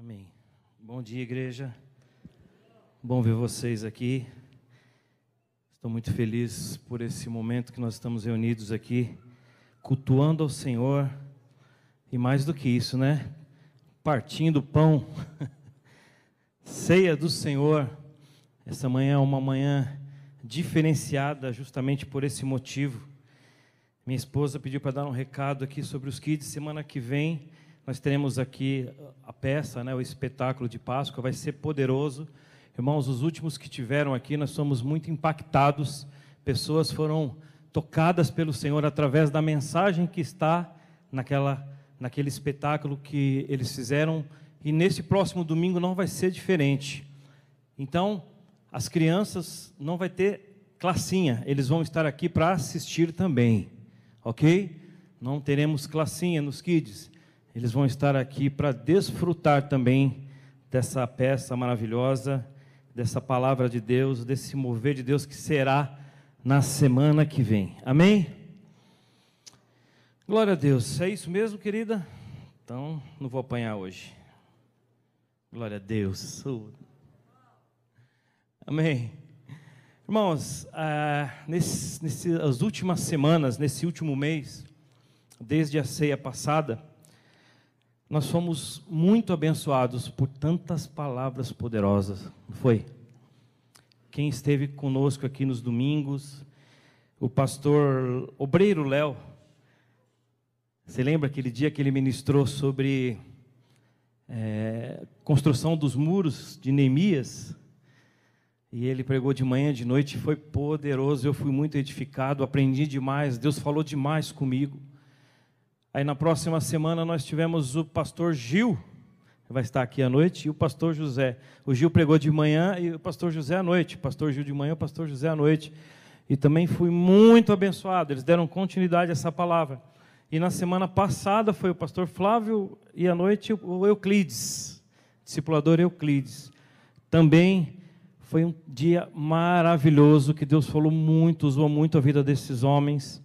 Amém. Bom dia, igreja. Bom ver vocês aqui. Estou muito feliz por esse momento que nós estamos reunidos aqui, cultuando ao Senhor e mais do que isso, né? Partindo o pão, ceia do Senhor. Essa manhã é uma manhã diferenciada, justamente por esse motivo. Minha esposa pediu para dar um recado aqui sobre os kids. Semana que vem nós teremos aqui a peça, né, o espetáculo de Páscoa, vai ser poderoso. Irmãos, os últimos que tiveram aqui, nós somos muito impactados. Pessoas foram tocadas pelo Senhor através da mensagem que está naquela, naquele espetáculo que eles fizeram. E nesse próximo domingo não vai ser diferente. Então, as crianças não vai ter classinha, eles vão estar aqui para assistir também, ok? Não teremos classinha nos kids, eles vão estar aqui para desfrutar também dessa peça maravilhosa dessa palavra de Deus, desse mover de Deus que será na semana que vem. Amém? Glória a Deus. É isso mesmo, querida? Então, não vou apanhar hoje. Glória a Deus. Amém. Irmãos, ah, últimas semanas, nesse último mês, desde a ceia passada, nós fomos muito abençoados por tantas palavras poderosas, não foi? Quem esteve conosco aqui nos domingos, o pastor Obreiro Léo, você lembra aquele dia que ele ministrou sobre é, construção dos muros de Neemias? E ele pregou de manhã, de noite, foi poderoso, eu fui muito edificado, aprendi demais, Deus falou demais comigo. Aí na próxima semana nós tivemos o pastor Gil, vai estar aqui à noite, e o pastor José. O Gil pregou de manhã e o pastor José à noite. Pastor Gil de manhã, o pastor José à noite. E também fui muito abençoado. Eles deram continuidade a essa palavra. E na semana passada foi o pastor Flávio e à noite o Euclides, discipulador Euclides. Também foi um dia maravilhoso que Deus falou muito, usou muito a vida desses homens.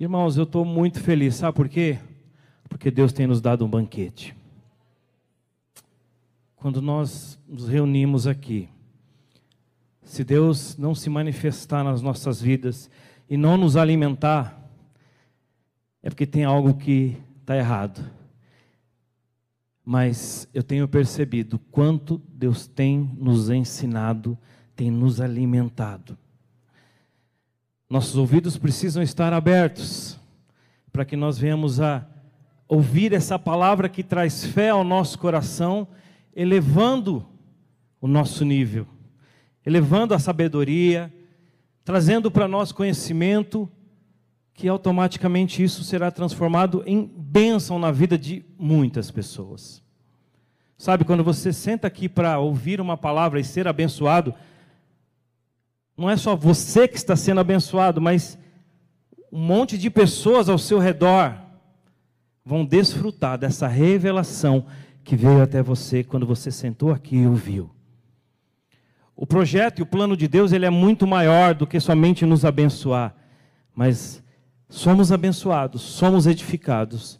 Irmãos, eu estou muito feliz, sabe por quê? Porque Deus tem nos dado um banquete. Quando nós nos reunimos aqui, se Deus não se manifestar nas nossas vidas e não nos alimentar, é porque tem algo que está errado. Mas eu tenho percebido quanto Deus tem nos ensinado, tem nos alimentado. Nossos ouvidos precisam estar abertos para que nós venhamos a ouvir essa palavra que traz fé ao nosso coração, elevando o nosso nível, elevando a sabedoria, trazendo para nós conhecimento, que automaticamente isso será transformado em bênção na vida de muitas pessoas. Sabe, quando você senta aqui para ouvir uma palavra e ser abençoado, não é só você que está sendo abençoado, mas um monte de pessoas ao seu redor vão desfrutar dessa revelação que veio até você quando você sentou aqui e ouviu. O projeto e o plano de Deus ele é muito maior do que somente nos abençoar, mas somos abençoados, somos edificados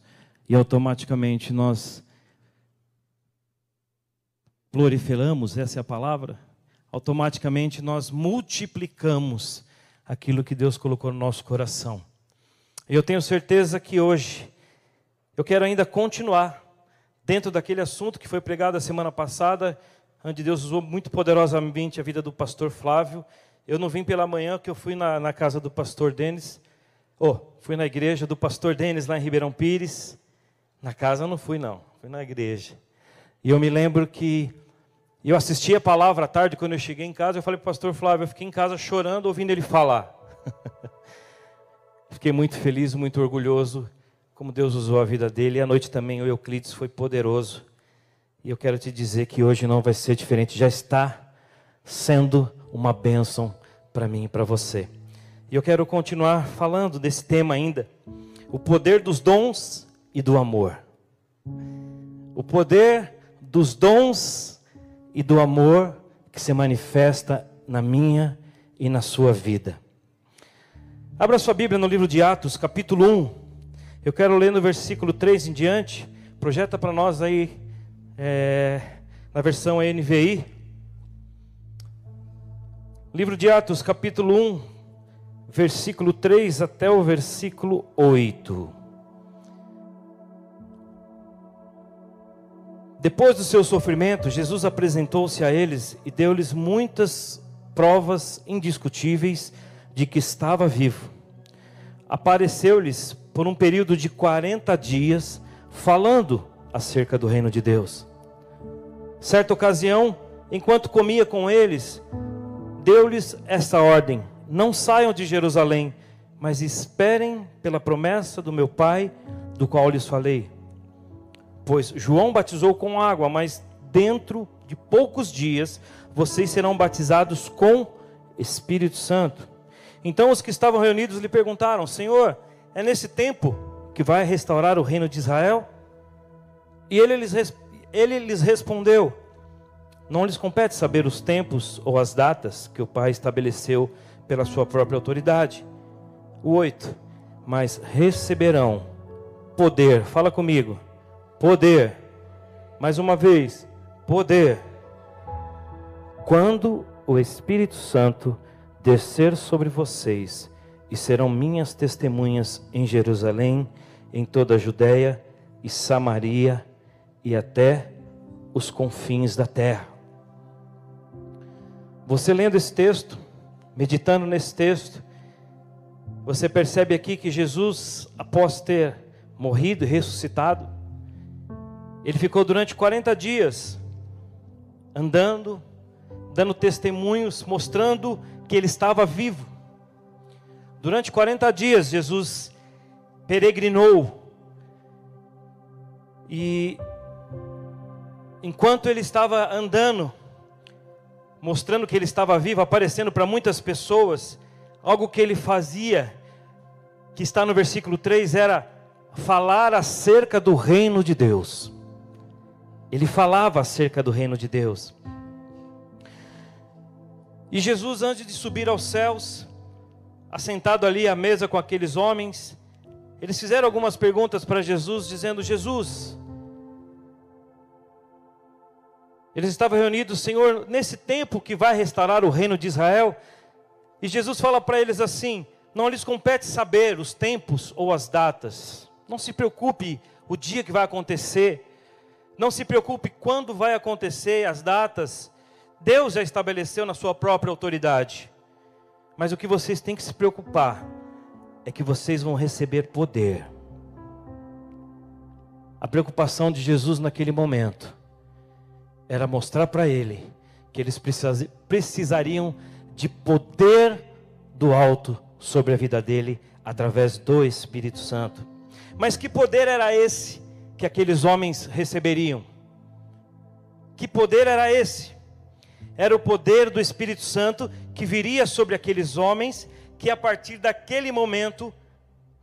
e automaticamente nós proliferamos, essa é a palavra, automaticamente nós multiplicamos aquilo que Deus colocou no nosso coração. Eu tenho certeza que hoje eu quero ainda continuar dentro daquele assunto que foi pregado a semana passada, onde Deus usou muito poderosamente a vida do pastor Flávio. Eu não vim pela manhã, que eu fui na, na casa do pastor Denis, oh, fui na igreja do pastor Denis lá em Ribeirão Pires. Na casa eu não fui, não, fui na igreja. E eu me lembro que eu assisti a palavra à tarde, quando eu cheguei em casa, eu falei para o pastor Flávio, eu fiquei em casa chorando, ouvindo ele falar. fiquei muito feliz, muito orgulhoso, como Deus usou a vida dele. E à noite também o Euclides foi poderoso. E eu quero te dizer que hoje não vai ser diferente, já está sendo uma bênção para mim e para você. E eu quero continuar falando desse tema ainda, o poder dos dons e do amor. O poder dos dons e do amor que se manifesta na minha e na sua vida. Abra sua Bíblia no livro de Atos, capítulo 1. Eu quero ler no versículo 3 em diante. Projeta para nós aí é, na versão NVI. Livro de Atos, capítulo 1, versículo 3 até o versículo 8. Depois do seu sofrimento, Jesus apresentou-se a eles e deu-lhes muitas provas indiscutíveis de que estava vivo. Apareceu-lhes por um período de 40 dias, falando acerca do reino de Deus. Certa ocasião, enquanto comia com eles, deu-lhes esta ordem: Não saiam de Jerusalém, mas esperem pela promessa do meu Pai, do qual lhes falei. Pois João batizou com água, mas dentro de poucos dias vocês serão batizados com Espírito Santo. Então os que estavam reunidos lhe perguntaram: Senhor, é nesse tempo que vai restaurar o reino de Israel? E ele lhes, ele lhes respondeu: Não lhes compete saber os tempos ou as datas que o Pai estabeleceu pela sua própria autoridade. O 8. Mas receberão poder, fala comigo Poder. Mais uma vez, poder. Quando o Espírito Santo descer sobre vocês, e serão minhas testemunhas em Jerusalém, em toda a Judéia e Samaria e até os confins da terra. Você lendo esse texto, meditando nesse texto, você percebe aqui que Jesus, após ter morrido e ressuscitado, ele ficou durante 40 dias andando, dando testemunhos, mostrando que ele estava vivo. Durante 40 dias, Jesus peregrinou. E enquanto ele estava andando, mostrando que ele estava vivo, aparecendo para muitas pessoas, algo que ele fazia, que está no versículo 3, era falar acerca do reino de Deus. Ele falava acerca do reino de Deus. E Jesus, antes de subir aos céus, assentado ali à mesa com aqueles homens, eles fizeram algumas perguntas para Jesus, dizendo: Jesus, eles estavam reunidos, Senhor, nesse tempo que vai restaurar o reino de Israel. E Jesus fala para eles assim: Não lhes compete saber os tempos ou as datas, não se preocupe o dia que vai acontecer, não se preocupe quando vai acontecer, as datas. Deus já estabeleceu na sua própria autoridade. Mas o que vocês têm que se preocupar é que vocês vão receber poder. A preocupação de Jesus naquele momento era mostrar para ele que eles precisariam de poder do alto sobre a vida dele através do Espírito Santo. Mas que poder era esse? Que aqueles homens receberiam. Que poder era esse? Era o poder do Espírito Santo que viria sobre aqueles homens, que a partir daquele momento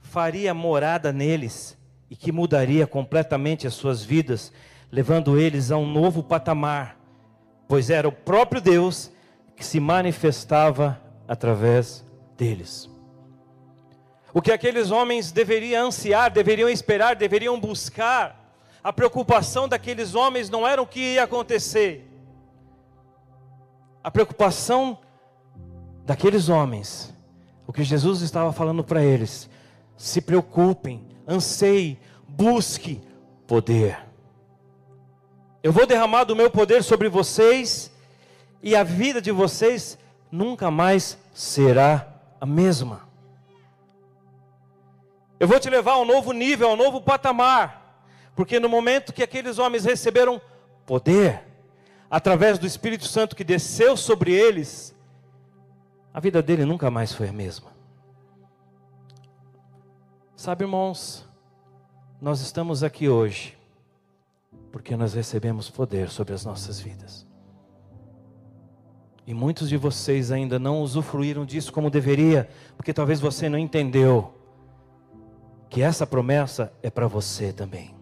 faria morada neles e que mudaria completamente as suas vidas, levando eles a um novo patamar, pois era o próprio Deus que se manifestava através deles. O que aqueles homens deveriam ansiar, deveriam esperar, deveriam buscar. A preocupação daqueles homens não era o que ia acontecer. A preocupação daqueles homens, o que Jesus estava falando para eles, se preocupem, anseiem, busque poder. Eu vou derramar do meu poder sobre vocês e a vida de vocês nunca mais será a mesma. Eu vou te levar a um novo nível, a um novo patamar. Porque no momento que aqueles homens receberam poder, através do Espírito Santo que desceu sobre eles, a vida dele nunca mais foi a mesma. Sabe, irmãos, nós estamos aqui hoje porque nós recebemos poder sobre as nossas vidas. E muitos de vocês ainda não usufruíram disso como deveria, porque talvez você não entendeu que essa promessa é para você também.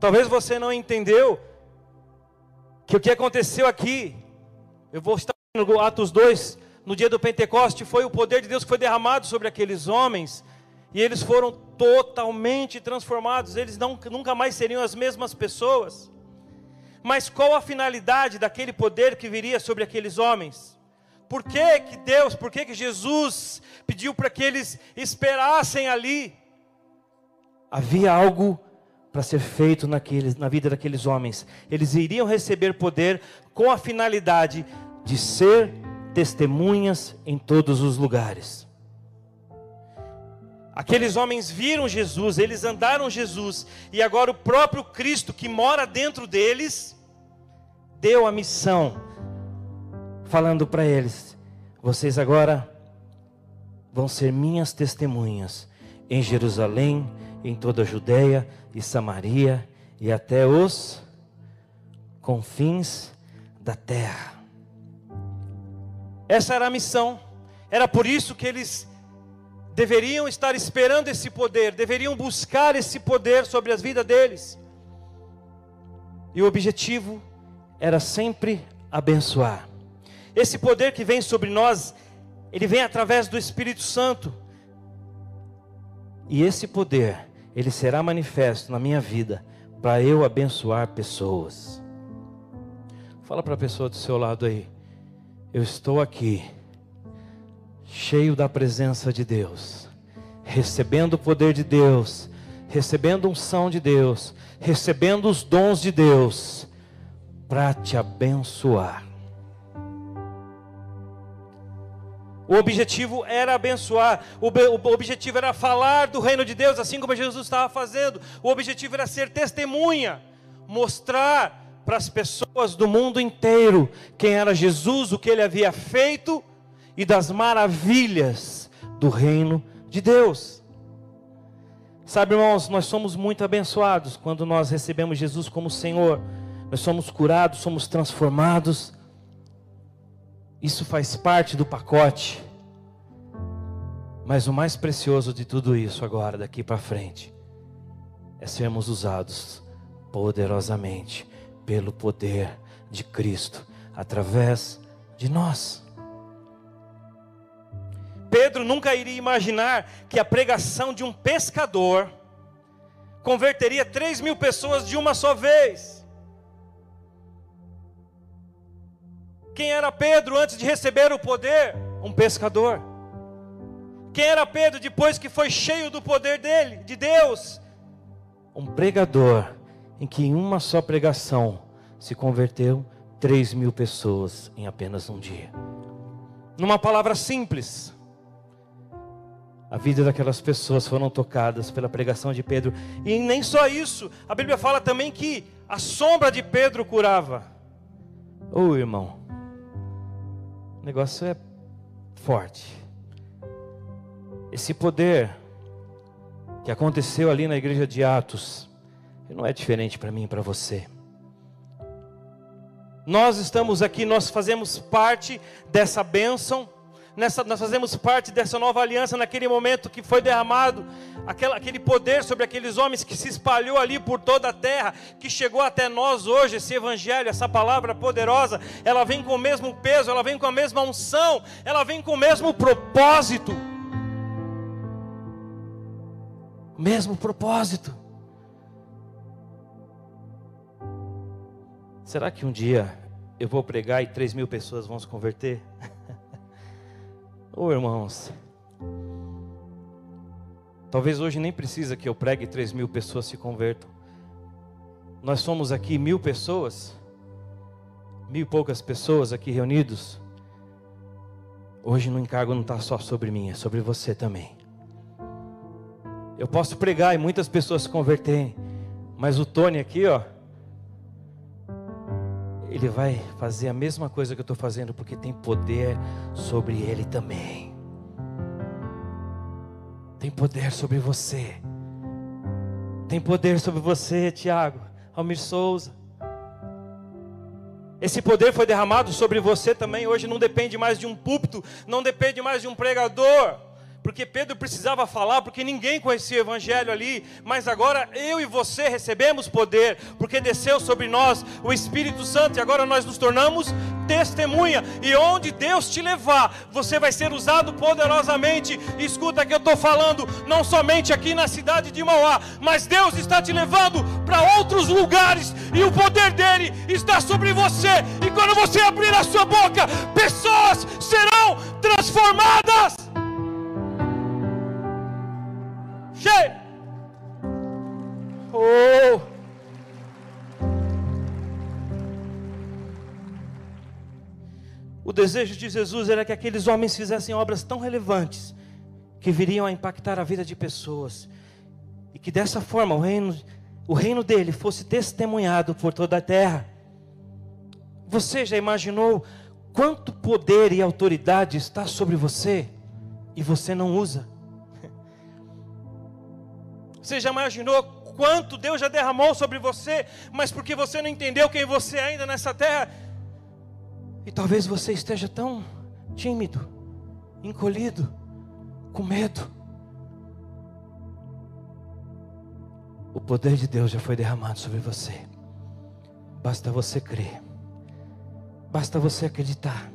Talvez você não entendeu que o que aconteceu aqui, eu vou estar no Atos 2, no dia do Pentecoste, foi o poder de Deus que foi derramado sobre aqueles homens, e eles foram totalmente transformados, eles não, nunca mais seriam as mesmas pessoas. Mas qual a finalidade daquele poder que viria sobre aqueles homens? Por que, que Deus, por que, que Jesus pediu para que eles esperassem ali? Havia algo para ser feito naqueles, na vida daqueles homens. Eles iriam receber poder com a finalidade de ser testemunhas em todos os lugares. Aqueles homens viram Jesus, eles andaram Jesus, e agora o próprio Cristo que mora dentro deles, deu a missão, falando para eles: vocês agora vão ser minhas testemunhas em Jerusalém, em toda a Judéia e Samaria e até os confins da terra. Essa era a missão, era por isso que eles deveriam estar esperando esse poder, deveriam buscar esse poder sobre as vidas deles. E o objetivo era sempre abençoar. Esse poder que vem sobre nós, ele vem através do Espírito Santo. E esse poder, ele será manifesto na minha vida para eu abençoar pessoas. Fala para a pessoa do seu lado aí. Eu estou aqui cheio da presença de Deus, recebendo o poder de Deus, recebendo unção de Deus, recebendo os dons de Deus, para te abençoar. O objetivo era abençoar, o, objetivo era falar do reino de Deus, assim como Jesus estava fazendo. O objetivo era ser testemunha, mostrar para as pessoas do mundo inteiro quem era Jesus, o que ele havia feito e das maravilhas do reino de Deus. Sabe, irmãos, nós somos muito abençoados quando nós recebemos Jesus como Senhor. Nós somos curados, somos transformados. Isso faz parte do pacote. Mas o mais precioso de tudo isso agora, daqui para frente, é sermos usados poderosamente pelo poder de Cristo através de nós. Pedro nunca iria imaginar que a pregação de um pescador converteria 3 mil pessoas de uma só vez. Quem era Pedro antes de receber o poder? Um pescador. Quem era Pedro depois que foi cheio do poder dele, de Deus? Um pregador, em que em uma só pregação se converteu 3 mil pessoas em apenas um dia. Numa palavra simples, a vida daquelas pessoas foram tocadas pela pregação de Pedro. E nem só isso, a Bíblia fala também que a sombra de Pedro curava. Ô oh, irmão, o negócio é forte. Esse poder que aconteceu ali na igreja de Atos, não é diferente para mim e para você. Nós estamos aqui, nós fazemos parte dessa bênção nessa, nós fazemos parte dessa nova aliança naquele momento que foi derramado aquela, aquele poder sobre aqueles homens que se espalhou ali por toda a terra, que chegou até nós hoje, esse evangelho, essa palavra poderosa, ela vem com o mesmo peso, ela vem com a mesma unção, ela vem com o mesmo propósito. Mesmo propósito. Será que um dia eu vou pregar e três mil pessoas vão se converter? Ô oh, irmãos, talvez hoje nem precisa que eu pregue três mil pessoas se convertam. Nós somos aqui mil pessoas, mil e poucas pessoas aqui reunidos. Hoje no encargo não está só sobre mim, é sobre você também. Eu posso pregar e muitas pessoas se converterem, mas o Tony aqui, ó, ele vai fazer a mesma coisa que eu estou fazendo, porque tem poder sobre ele também. Tem poder sobre você. Tem poder sobre você, Tiago, Almir Souza. Esse poder foi derramado sobre você também. Hoje não depende mais de um púlpito, não depende mais de um pregador porque Pedro precisava falar, porque ninguém conhecia o Evangelho ali, mas agora eu e você recebemos poder, porque desceu sobre nós o Espírito Santo, e agora nós nos tornamos testemunha. E onde Deus te levar, você vai ser usado poderosamente. Escuta que eu estou falando, não somente aqui na cidade de Mauá, mas Deus está te levando para outros lugares. E o poder dele está sobre você. E quando você abrir a sua boca, pessoas serão transformadas. Cheio. Oh. O desejo de Jesus era que aqueles homens fizessem obras tão relevantes que viriam a impactar a vida de pessoas e que dessa forma o reino, o reino dele fosse testemunhado por toda a terra. Você já imaginou quanto poder e autoridade está sobre você e você não usa? Você já imaginou quanto Deus já derramou sobre você, mas porque você não entendeu quem você é ainda nessa terra, e talvez você esteja tão tímido, encolhido, com medo. O poder de Deus já foi derramado sobre você. Basta você crer. Basta você acreditar.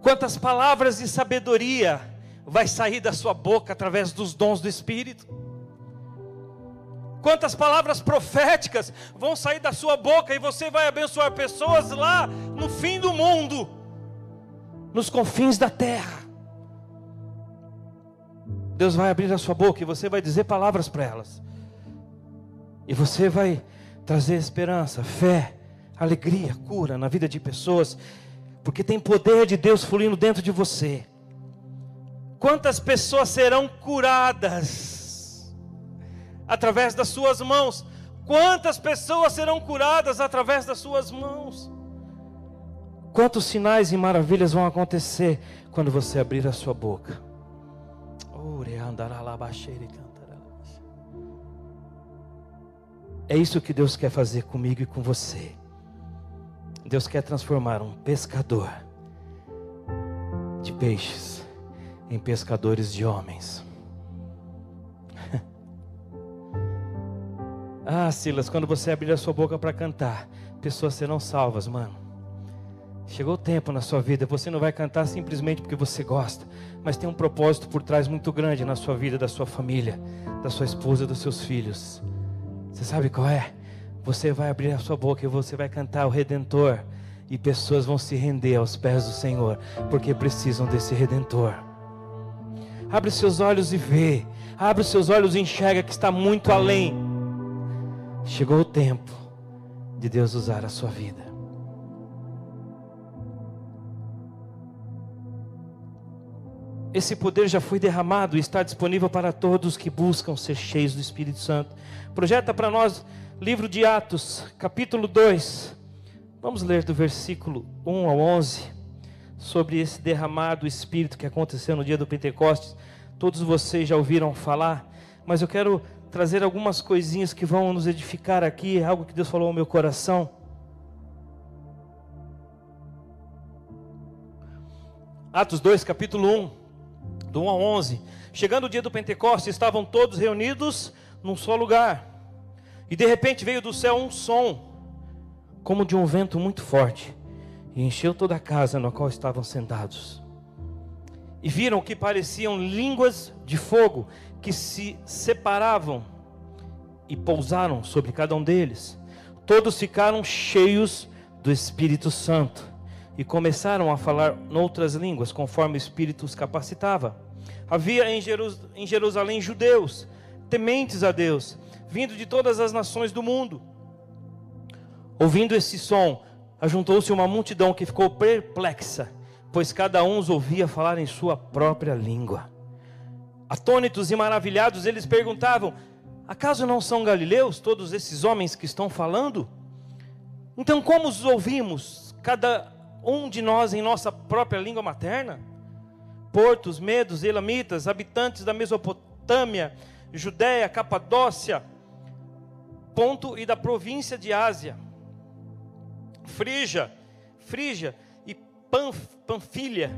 Quantas palavras de sabedoria vai sair da sua boca através dos dons do Espírito? Quantas palavras proféticas vão sair da sua boca e você vai abençoar pessoas lá no fim do mundo, nos confins da terra. Deus vai abrir a sua boca e você vai dizer palavras para elas. E você vai trazer esperança, fé, alegria, cura na vida de pessoas, porque tem poder de Deus fluindo dentro de você. Quantas pessoas serão curadas? Através das suas mãos. Quantas pessoas serão curadas através das suas mãos? Quantos sinais e maravilhas vão acontecer quando você abrir a sua boca? É isso que Deus quer fazer comigo e com você. Deus quer transformar um pescador de peixes em pescadores de homens. Ah, Silas, quando você abrir a sua boca para cantar, pessoas serão salvas, mano. Chegou o tempo na sua vida, você não vai cantar simplesmente porque você gosta, mas tem um propósito por trás muito grande na sua vida, da sua família, da sua esposa, dos seus filhos. Você sabe qual é? Você vai abrir a sua boca e você vai cantar o Redentor, e pessoas vão se render aos pés do Senhor, porque precisam desse Redentor. Abre seus olhos e vê, abre seus olhos e enxerga que está muito além Chegou o tempo de Deus usar a sua vida. Esse poder já foi derramado e está disponível para todos que buscam ser cheios do Espírito Santo. Projeta para nós livro de Atos, capítulo 2. Vamos ler do versículo 1 ao 11 sobre esse derramado Espírito que aconteceu no dia do Pentecostes. Todos vocês já ouviram falar, mas eu quero trazer algumas coisinhas que vão nos edificar aqui, algo que Deus falou ao meu coração. Atos 2, capítulo 1, do 1 ao 11. Chegando o dia do Pentecostes, estavam todos reunidos num só lugar. E de repente veio do céu um som, como de um vento muito forte, e encheu toda a casa na qual estavam sentados. E viram que pareciam línguas de fogo que se separavam e pousaram sobre cada um deles. Todos ficaram cheios do Espírito Santo e começaram a falar noutras línguas, conforme o Espírito os capacitava. Havia em, Jerusalém judeus, tementes a Deus, vindo de todas as nações do mundo. Ouvindo esse som, ajuntou-se uma multidão que ficou perplexa, pois cada um os ouvia falar em sua própria língua. Atônitos e maravilhados, eles perguntavam: Acaso não são galileus todos esses homens que estão falando? Então, como os ouvimos, cada um de nós em nossa própria língua materna? Portos, medos, elamitas, habitantes da Mesopotâmia, Judéia, Capadócia, Ponto e da província de Ásia, Frígia, Frígia e Panf, Panfilha,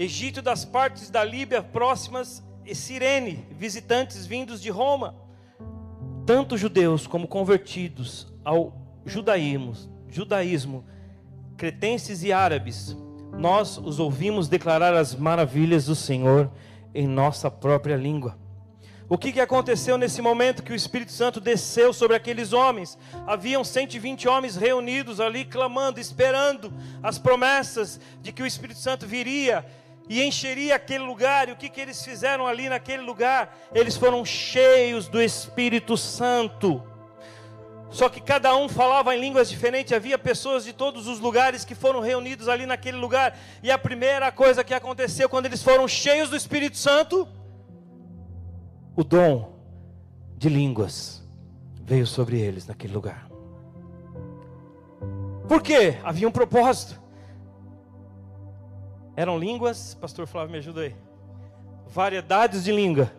Egito das partes da Líbia próximas e Cirene, visitantes vindos de Roma, tanto judeus como convertidos ao judaísmo, judaísmo cretenses e árabes, nós os ouvimos declarar as maravilhas do Senhor em nossa própria língua. O que, que aconteceu nesse momento que o Espírito Santo desceu sobre aqueles homens? Haviam 120 homens reunidos ali, clamando, esperando as promessas de que o Espírito Santo viria e encheria aquele lugar. E o que, que eles fizeram ali naquele lugar? Eles foram cheios do Espírito Santo. Só que cada um falava em línguas diferentes, havia pessoas de todos os lugares que foram reunidos ali naquele lugar. E a primeira coisa que aconteceu quando eles foram cheios do Espírito Santo, o dom de línguas veio sobre eles naquele lugar. Por quê? Havia um propósito. Eram línguas, pastor Flávio, me ajuda aí. Variedades de língua.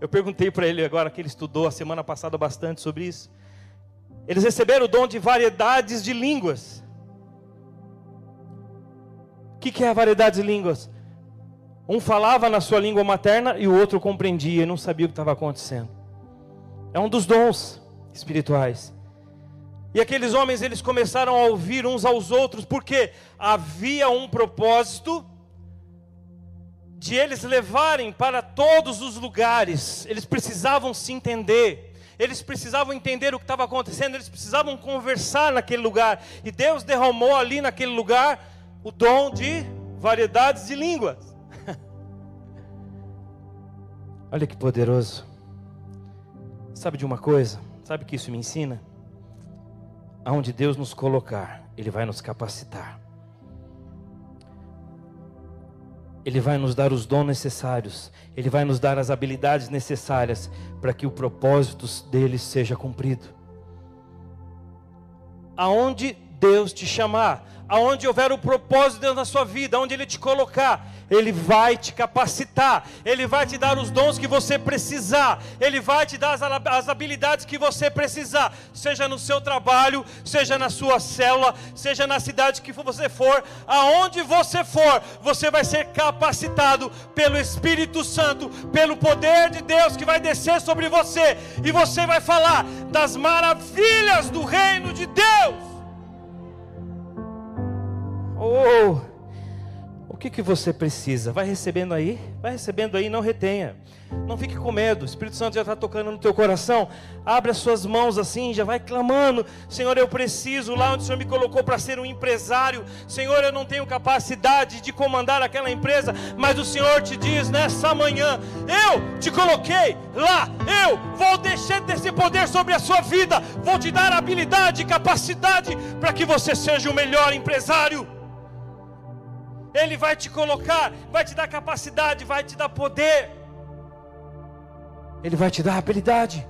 Eu perguntei para ele agora que ele estudou a semana passada bastante sobre isso. Eles receberam o dom de variedades de línguas. O que, que é a variedade de línguas? Um falava na sua língua materna e o outro compreendia e não sabia o que estava acontecendo. É um dos dons espirituais. E aqueles homens, eles começaram a ouvir uns aos outros, porque havia um propósito de eles levarem para todos os lugares. Eles precisavam se entender. Eles precisavam entender o que estava acontecendo, eles precisavam conversar naquele lugar. E Deus derramou ali naquele lugar o dom de variedades de línguas. Olha que poderoso. Sabe de uma coisa? Sabe que isso me ensina? Aonde Deus nos colocar, Ele vai nos capacitar. Ele vai nos dar os dons necessários, Ele vai nos dar as habilidades necessárias para que o propósito dele seja cumprido. Aonde Deus te chamar, aonde houver o propósito de Deus na sua vida, aonde Ele te colocar, Ele vai te capacitar, Ele vai te dar os dons que você precisar, Ele vai te dar as, habilidades que você precisar, seja no seu trabalho, seja na sua célula, seja na cidade que você for, aonde você for, você vai ser capacitado pelo Espírito Santo, pelo poder de Deus que vai descer sobre você, e você vai falar das maravilhas do reino de Deus. Oh, que, que você precisa? Vai recebendo aí, vai recebendo aí, não retenha. Não fique com medo, o Espírito Santo já está tocando no teu coração. Abre as suas mãos assim, já vai clamando: Senhor, eu preciso, lá onde o Senhor me colocou para ser um empresário. Senhor, eu não tenho capacidade de comandar aquela empresa, mas o Senhor te diz nessa manhã: Eu te coloquei lá, eu vou deixar desse poder sobre a sua vida, vou te dar habilidade e capacidade para que você seja o melhor empresário. Ele vai te colocar, vai te dar capacidade, vai te dar poder. Ele vai te dar habilidade.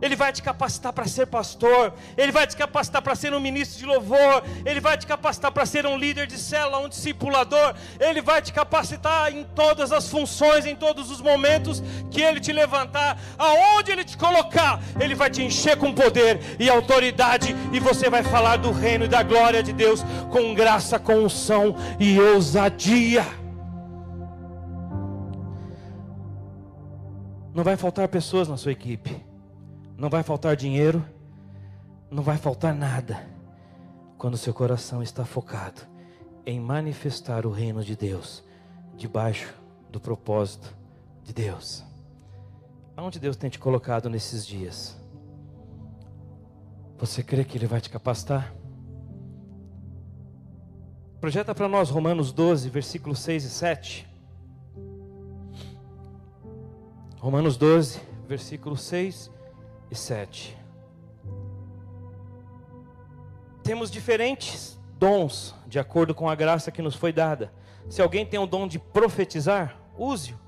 Ele vai te capacitar para ser pastor, Ele vai te capacitar para ser um ministro de louvor, Ele vai te capacitar para ser um líder de célula, um discipulador, Ele vai te capacitar em todas as funções, em todos os momentos que Ele te levantar, aonde Ele te colocar, Ele vai te encher com poder e autoridade, e você vai falar do reino e da glória de Deus com graça, com unção e ousadia. Não vai faltar pessoas na sua equipe não vai faltar dinheiro, não vai faltar nada, quando seu coração está focado em manifestar o reino de Deus, debaixo do propósito de Deus. Aonde Deus tem te colocado nesses dias? Você crê que Ele vai te capacitar? Projeta para nós Romanos 12, versículos 6 e 7. Romanos 12, versículos 6 e 7. Temos diferentes dons de acordo com a graça que nos foi dada. Se alguém tem o dom de profetizar, use-o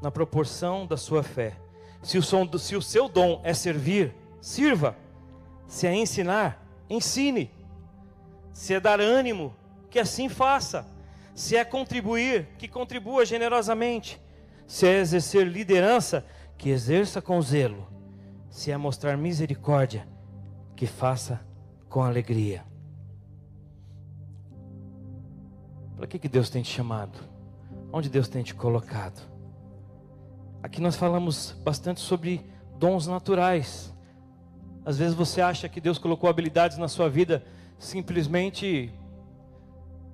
na proporção da sua fé. Se o, som se o seu dom é servir, sirva. Se é ensinar, ensine. Se é dar ânimo, que assim faça. Se é contribuir, que contribua generosamente. Se é exercer liderança, que exerça com zelo se é mostrar misericórdia, que faça com alegria. Para que, que Deus tem te chamado? Onde Deus tem te colocado? Aqui nós falamos bastante sobre dons naturais. Às vezes você acha que Deus colocou habilidades na sua vida, simplesmente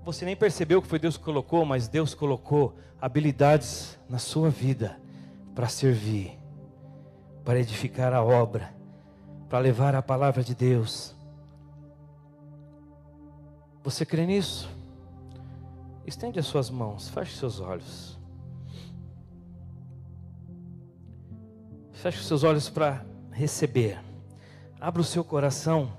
você nem percebeu que foi Deus que colocou, mas Deus colocou habilidades na sua vida para servir, para edificar a obra, para levar a palavra de Deus. Você crê nisso? Estende as suas mãos, feche seus olhos. Feche os seus olhos para receber. Abra o seu coração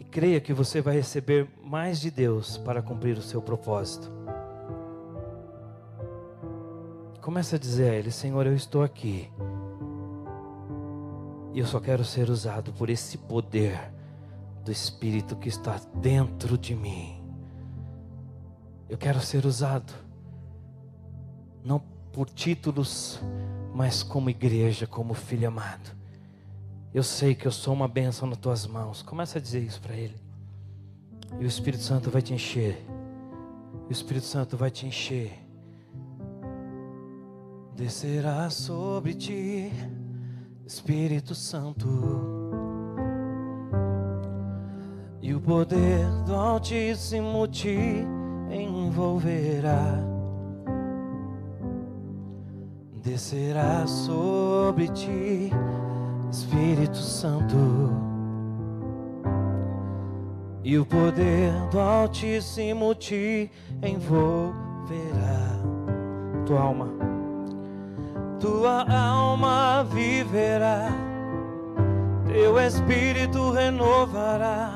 e creia que você vai receber mais de Deus para cumprir o seu propósito. Comece a dizer a Ele: Senhor, eu estou aqui. E eu só quero ser usado por esse poder do Espírito que está dentro de mim. Eu quero ser usado, não por títulos, mas como igreja, como filho amado. Eu sei que eu sou uma bênção nas tuas mãos. Começa a dizer isso para Ele. E o Espírito Santo vai te encher. O Espírito Santo vai te encher. Descerá sobre ti, Espírito Santo. E o poder do Altíssimo te envolverá. Descerá sobre ti Espírito Santo, e o poder do Altíssimo te envolverá. Tua alma, tua alma viverá, teu espírito renovará,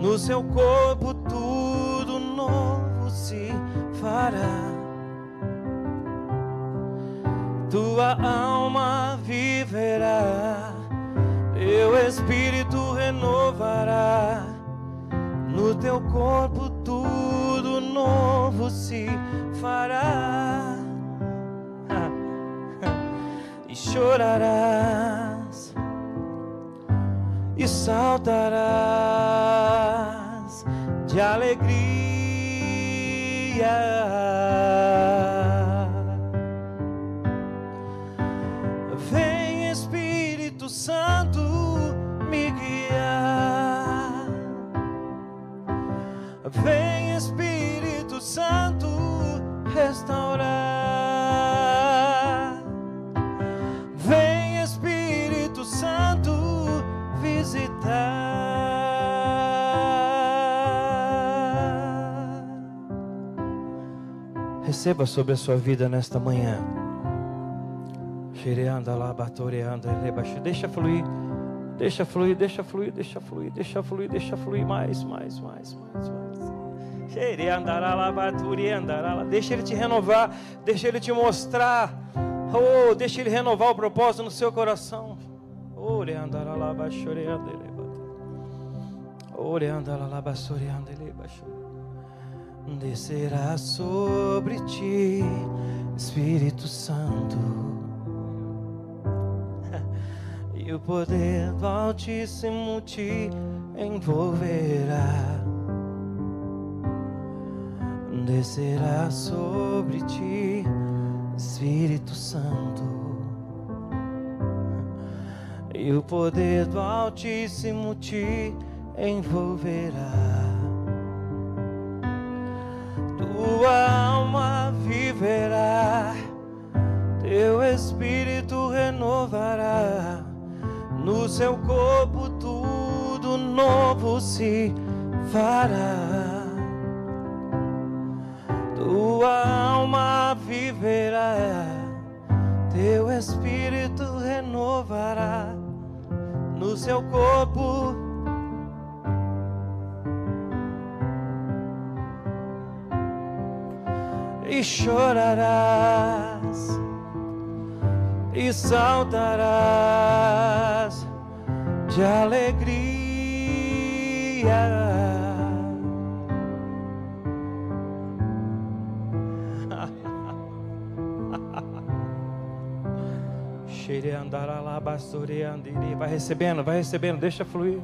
no seu corpo tudo novo se fará. Tua alma viverá, teu espírito renovará, no teu corpo tudo novo se fará, chorarás, e saltarás de alegria Vem Espírito Santo restaurar. Receba sobre a sua vida nesta manhã. Deixa fluir. Deixa fluir, deixa fluir, deixa fluir, deixa fluir, deixa fluir mais, mais, mais, mais, mais. Deixa Ele te renovar, deixa Ele te mostrar. Oh, deixa Ele renovar o propósito no seu coração. Ore andará lá, Ore andará lá, Descerá sobre ti, Espírito Santo, e o poder do Altíssimo te envolverá. Descerá sobre ti, Espírito Santo, e o poder do Altíssimo te envolverá. Tua alma viverá, teu espírito renovará, no seu corpo tudo novo se fará tua alma viverá, teu espírito renovará no seu corpo. E chorarás, e saltarás de alegria Vai recebendo, vai recebendo, deixa fluir.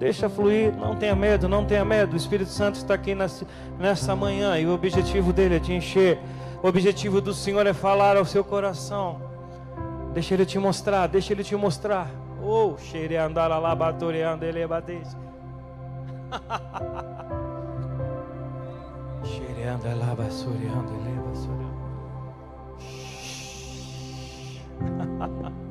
Deixa fluir, não tenha medo, não tenha medo. O Espírito Santo está aqui nessa, manhã e o objetivo dele é te encher. O objetivo do Senhor é falar ao seu coração. Deixa ele te mostrar, deixa ele te mostrar. Oh, xere andar lá, batoreando, ele bateste. Xere andar lá, basuriando, ele basuriando.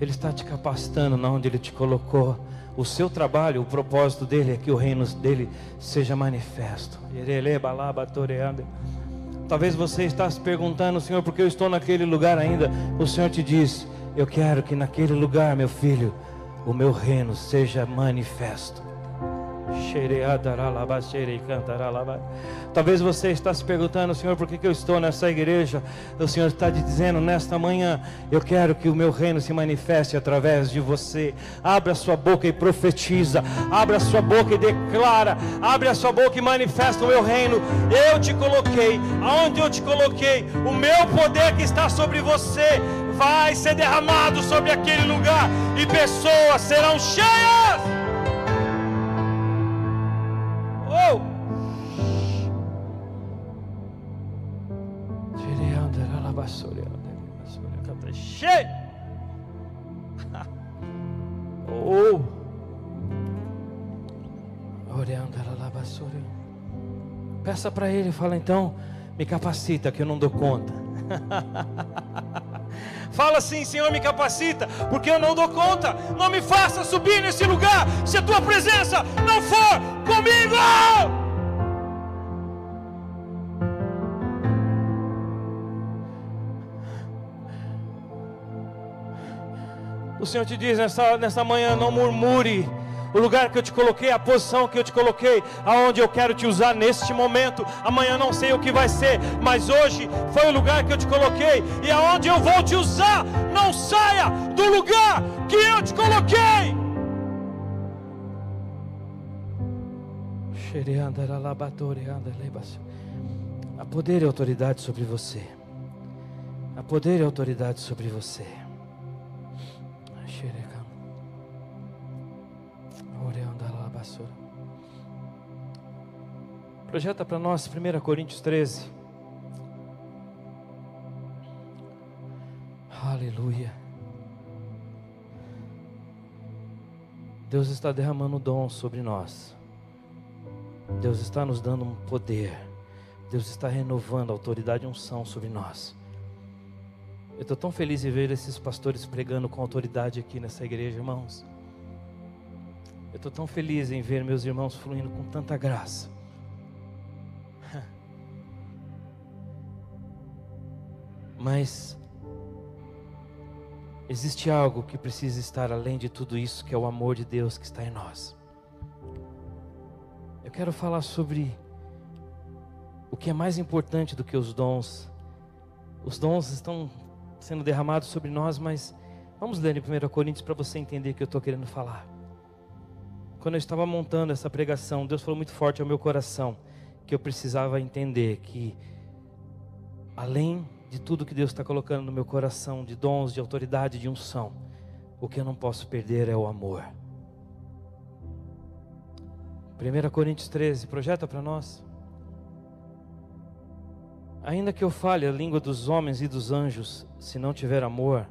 ele está te capacitando na onde ele te colocou. O seu trabalho, o propósito dele é que o reino dele seja manifesto. Talvez você está se perguntando, Senhor, por que eu estou naquele lugar ainda? O Senhor te diz: Eu quero que naquele lugar, meu filho, o meu reino seja manifesto. Talvez você está se perguntando, Senhor, por que, que eu estou nessa igreja? O Senhor está te dizendo nesta manhã: eu quero que o meu reino se manifeste através de você. Abra sua boca e profetiza. Abra sua boca e declara. Abre a sua boca e manifesta o meu reino. Eu te coloquei. Aonde eu te coloquei? O meu poder que está sobre você vai ser derramado sobre aquele lugar e pessoas serão cheias. Oh. Peça para ele, fala então, me capacita que eu não dou conta. Fala assim, Senhor, me capacita, porque eu não dou conta. Não me faça subir nesse lugar se a tua presença não for comigo. O Senhor te diz nessa, nessa manhã: não murmure. O lugar que eu te coloquei, a posição que eu te coloquei, aonde eu quero te usar neste momento. Amanhã não sei o que vai ser, mas hoje foi o lugar que eu te coloquei e aonde eu vou te usar. Não saia do lugar que eu te coloquei. Há poder e autoridade sobre você. Há poder e autoridade sobre você. Projeta para nós 1 Coríntios 13. Aleluia. Deus está derramando dom sobre nós. Deus está nos dando um poder. Deus está renovando a autoridade e unção sobre nós. Eu estou tão feliz em ver esses pastores pregando com autoridade aqui nessa igreja, irmãos. Eu estou tão feliz em ver meus irmãos fluindo com tanta graça. Mas existe algo que precisa estar além de tudo isso, que é o amor de Deus que está em nós. Eu quero falar sobre o que é mais importante do que os dons. Os dons estão sendo derramados sobre nós, mas vamos ler em 1 Coríntios para você entender o que eu estou querendo falar. Quando eu estava montando essa pregação, Deus falou muito forte ao meu coração que eu precisava entender que, além de tudo que Deus está colocando no meu coração, de dons, de autoridade, de unção, o que eu não posso perder é o amor. 1 Coríntios 13, projeta para nós. Ainda que eu fale a língua dos homens e dos anjos, se não tiver amor,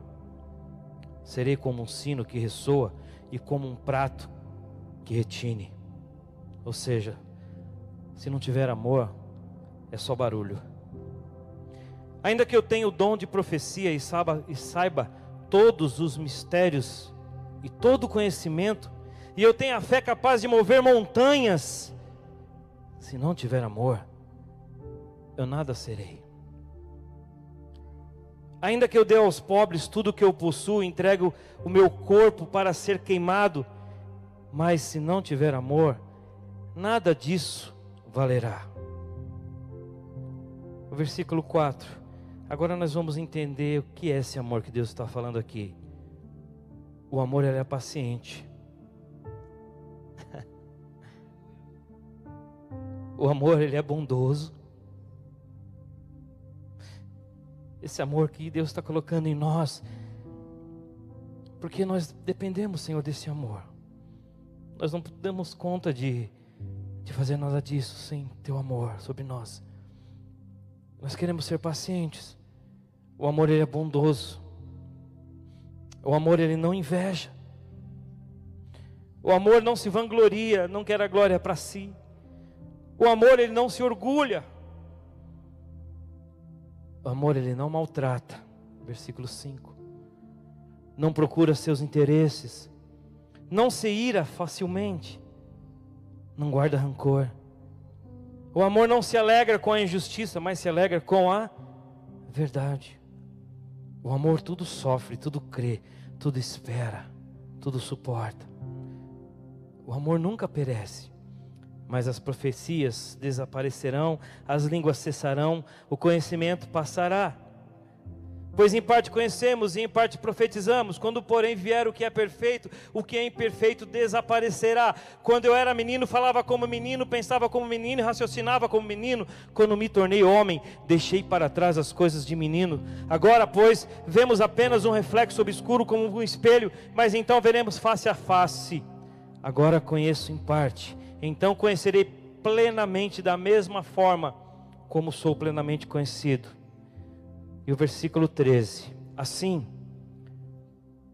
serei como um sino que ressoa e como um prato que retine. Ou seja, se não tiver amor, é só barulho. Ainda que eu tenha o dom de profecia e saiba, e saiba todos os mistérios e todo o conhecimento, e eu tenha a fé capaz de mover montanhas, se não tiver amor, eu nada serei. Ainda que eu dê aos pobres tudo o que eu possuo, entrego o meu corpo para ser queimado, mas se não tiver amor, nada disso valerá. O versículo 4. Agora nós vamos entender o que é esse amor que Deus está falando aqui. O amor ele é paciente. o amor ele é bondoso. Esse amor que Deus está colocando em nós, porque nós dependemos, Senhor, desse amor. Nós não damos conta de, de fazer nada disso sem teu amor sobre nós. Nós queremos ser pacientes, O amor ele é bondoso. O amor ele não inveja. O amor não se vangloria, não quer a glória para si. O amor ele não se orgulha. O amor ele não maltrata. Versículo 5. Não procura seus interesses. Não se ira facilmente. Não guarda rancor. O amor não se alegra com a injustiça, mas se alegra com a verdade. O amor tudo sofre, tudo crê, tudo espera, tudo suporta. O amor nunca perece, mas as profecias desaparecerão, as línguas cessarão, o conhecimento passará. Pois em parte conhecemos e em parte profetizamos. Quando, porém, vier o que é perfeito, o que é imperfeito desaparecerá. Quando eu era menino, falava como menino, pensava como menino, raciocinava como menino. Quando me tornei homem, deixei para trás as coisas de menino. Agora, pois, vemos apenas um reflexo obscuro como um espelho, mas então veremos face a face. Agora conheço em parte, então conhecerei plenamente da mesma forma como sou plenamente conhecido. E o versículo 13: Assim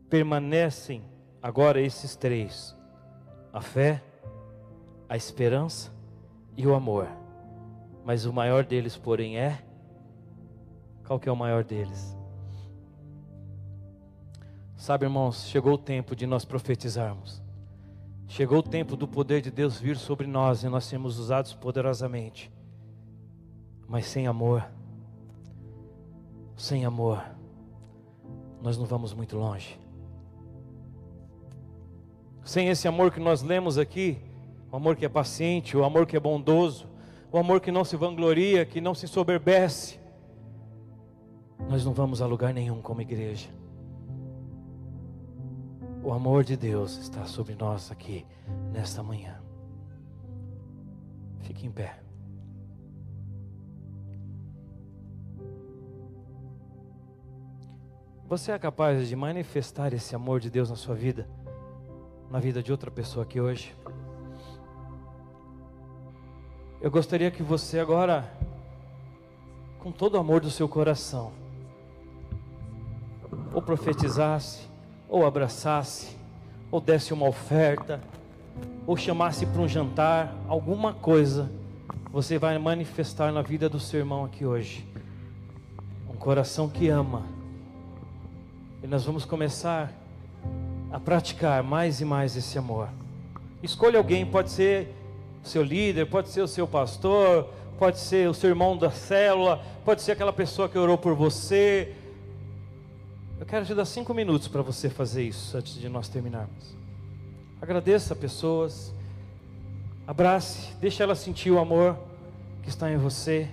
permanecem agora esses três: a fé, a esperança e o amor. Mas o maior deles, porém, é qual que é o maior deles? Sabe, irmãos, chegou o tempo de nós profetizarmos. Chegou o tempo do poder de Deus vir sobre nós e nós sermos usados poderosamente. Mas sem amor, sem amor, nós não vamos muito longe. Sem esse amor que nós lemos aqui, o amor que é paciente, o amor que é bondoso, o amor que não se vangloria, que não se soberbece, nós não vamos a lugar nenhum como igreja. O amor de Deus está sobre nós aqui nesta manhã. Fique em pé. Você é capaz de manifestar esse amor de Deus na sua vida, na vida de outra pessoa aqui hoje? Eu gostaria que você agora, com todo o amor do seu coração, ou profetizasse, ou abraçasse, ou desse uma oferta, ou chamasse para um jantar, alguma coisa, você vai manifestar na vida do seu irmão aqui hoje. Um coração que ama e nós vamos começar a praticar mais e mais esse amor. Escolha alguém, pode ser o seu líder, pode ser o seu pastor, pode ser o seu irmão da célula, pode ser aquela pessoa que orou por você. Eu quero te dar cinco minutos para você fazer isso antes de nós terminarmos. Agradeça pessoas, abrace, deixe ela sentir o amor que está em você.